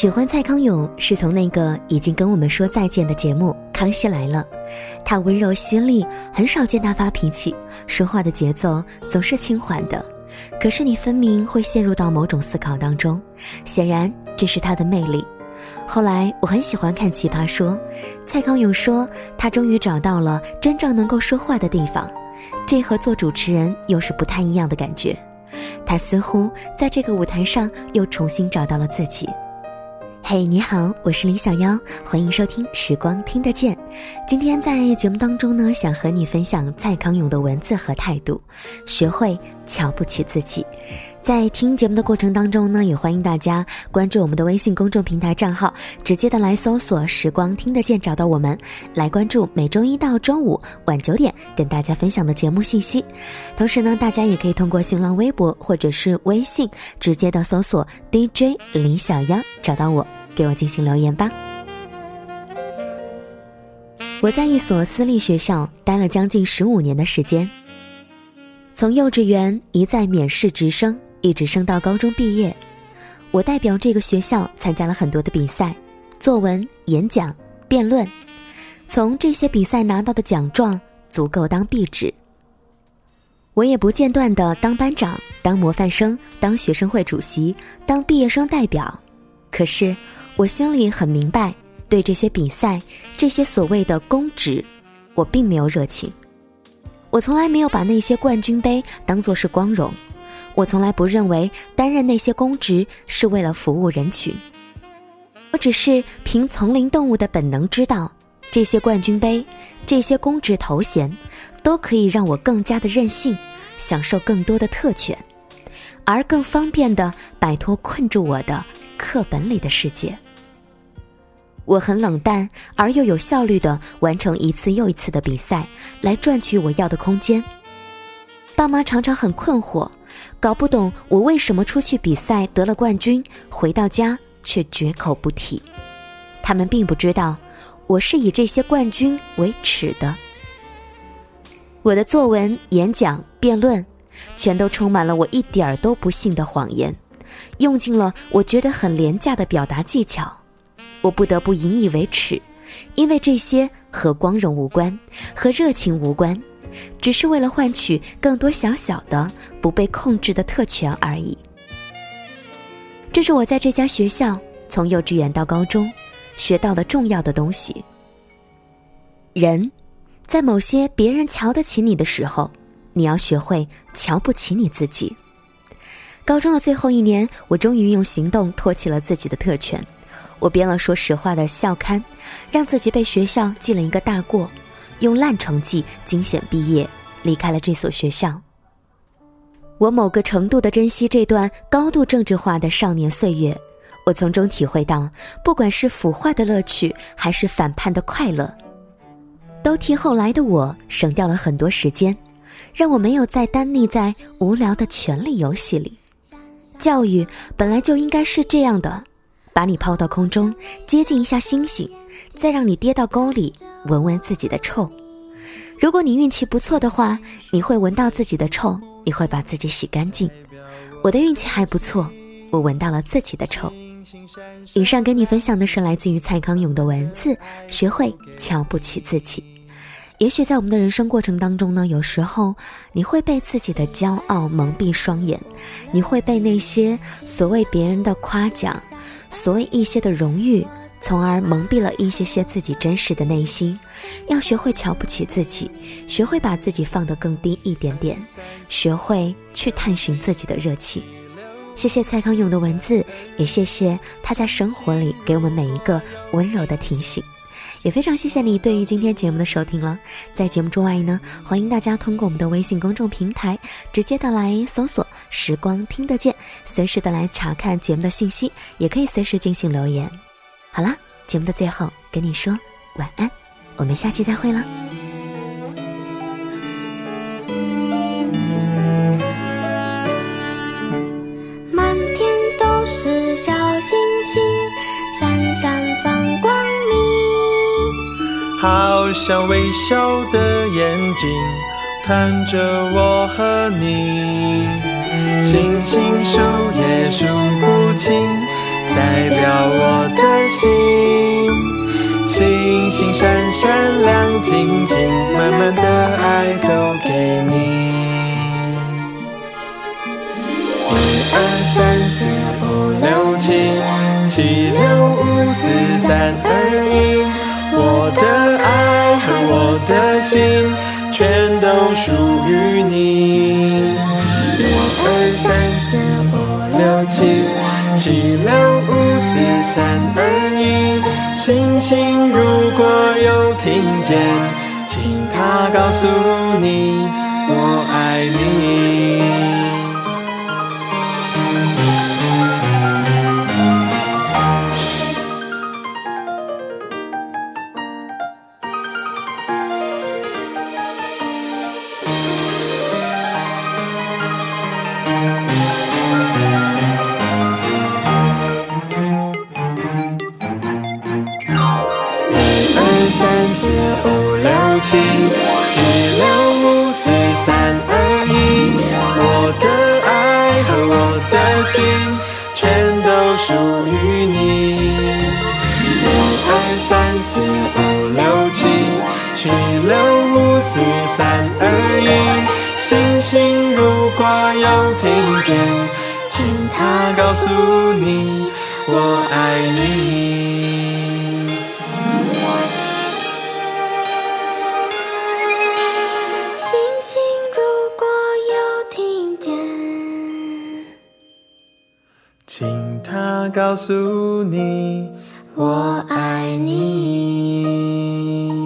喜欢蔡康永是从那个已经跟我们说再见的节目《康熙来了》，他温柔犀利，很少见他发脾气，说话的节奏总是轻缓的，可是你分明会陷入到某种思考当中，显然这是他的魅力。后来我很喜欢看《奇葩说》，蔡康永说他终于找到了真正能够说话的地方，这和做主持人又是不太一样的感觉。他似乎在这个舞台上又重新找到了自己。嘿，你好，我是李小妖，欢迎收听《时光听得见》。今天在节目当中呢，想和你分享蔡康永的文字和态度，学会瞧不起自己。在听节目的过程当中呢，也欢迎大家关注我们的微信公众平台账号，直接的来搜索“时光听得见”找到我们，来关注每周一到周五晚九点跟大家分享的节目信息。同时呢，大家也可以通过新浪微博或者是微信直接的搜索 “DJ 李小妖”找到我，给我进行留言吧。我在一所私立学校待了将近十五年的时间，从幼稚园一再免试直升。一直升到高中毕业，我代表这个学校参加了很多的比赛，作文、演讲、辩论。从这些比赛拿到的奖状足够当壁纸。我也不间断的当班长、当模范生、当学生会主席、当毕业生代表。可是我心里很明白，对这些比赛、这些所谓的公职，我并没有热情。我从来没有把那些冠军杯当作是光荣。我从来不认为担任那些公职是为了服务人群，我只是凭丛林动物的本能知道，这些冠军杯、这些公职头衔，都可以让我更加的任性，享受更多的特权，而更方便的摆脱困住我的课本里的世界。我很冷淡而又有效率的完成一次又一次的比赛，来赚取我要的空间。爸妈常常很困惑。搞不懂我为什么出去比赛得了冠军，回到家却绝口不提。他们并不知道，我是以这些冠军为耻的。我的作文、演讲、辩论，全都充满了我一点儿都不信的谎言，用尽了我觉得很廉价的表达技巧。我不得不引以为耻，因为这些和光荣无关，和热情无关。只是为了换取更多小小的、不被控制的特权而已。这是我在这家学校从幼稚园到高中学到的重要的东西。人，在某些别人瞧得起你的时候，你要学会瞧不起你自己。高中的最后一年，我终于用行动托起了自己的特权。我编了说实话的校刊，让自己被学校记了一个大过。用烂成绩惊险毕业，离开了这所学校。我某个程度的珍惜这段高度政治化的少年岁月，我从中体会到，不管是腐坏的乐趣，还是反叛的快乐，都替后来的我省掉了很多时间，让我没有再单溺在无聊的权力游戏里。教育本来就应该是这样的，把你抛到空中，接近一下星星。再让你跌到沟里，闻闻自己的臭。如果你运气不错的话，你会闻到自己的臭，你会把自己洗干净。我的运气还不错，我闻到了自己的臭。以上跟你分享的是来自于蔡康永的文字，学会瞧不起自己。也许在我们的人生过程当中呢，有时候你会被自己的骄傲蒙蔽双眼，你会被那些所谓别人的夸奖，所谓一些的荣誉。从而蒙蔽了一些些自己真实的内心，要学会瞧不起自己，学会把自己放得更低一点点，学会去探寻自己的热情。谢谢蔡康永的文字，也谢谢他在生活里给我们每一个温柔的提醒，也非常谢谢你对于今天节目的收听了。在节目之外呢，欢迎大家通过我们的微信公众平台直接的来搜索“时光听得见”，随时的来查看节目的信息，也可以随时进行留言。好了，节目的最后跟你说晚安，我们下期再会了。满天都是小星星，闪闪放光明，好像微笑的眼睛看着我和你，星星数星闪闪亮晶晶，满满的爱都给你。一二三四五六七，七六五四三二一，我的爱和我的心全都属于你。一二三四五六七，七六五四三二一，星星如果有听见，请它告诉你我爱你。三四五六七，七六五四三二一，我的爱和我的心全都属于你。一二三四五六七，七六五四三二一，星星如果有听见，请它告诉你我爱你。它告诉你我爱你。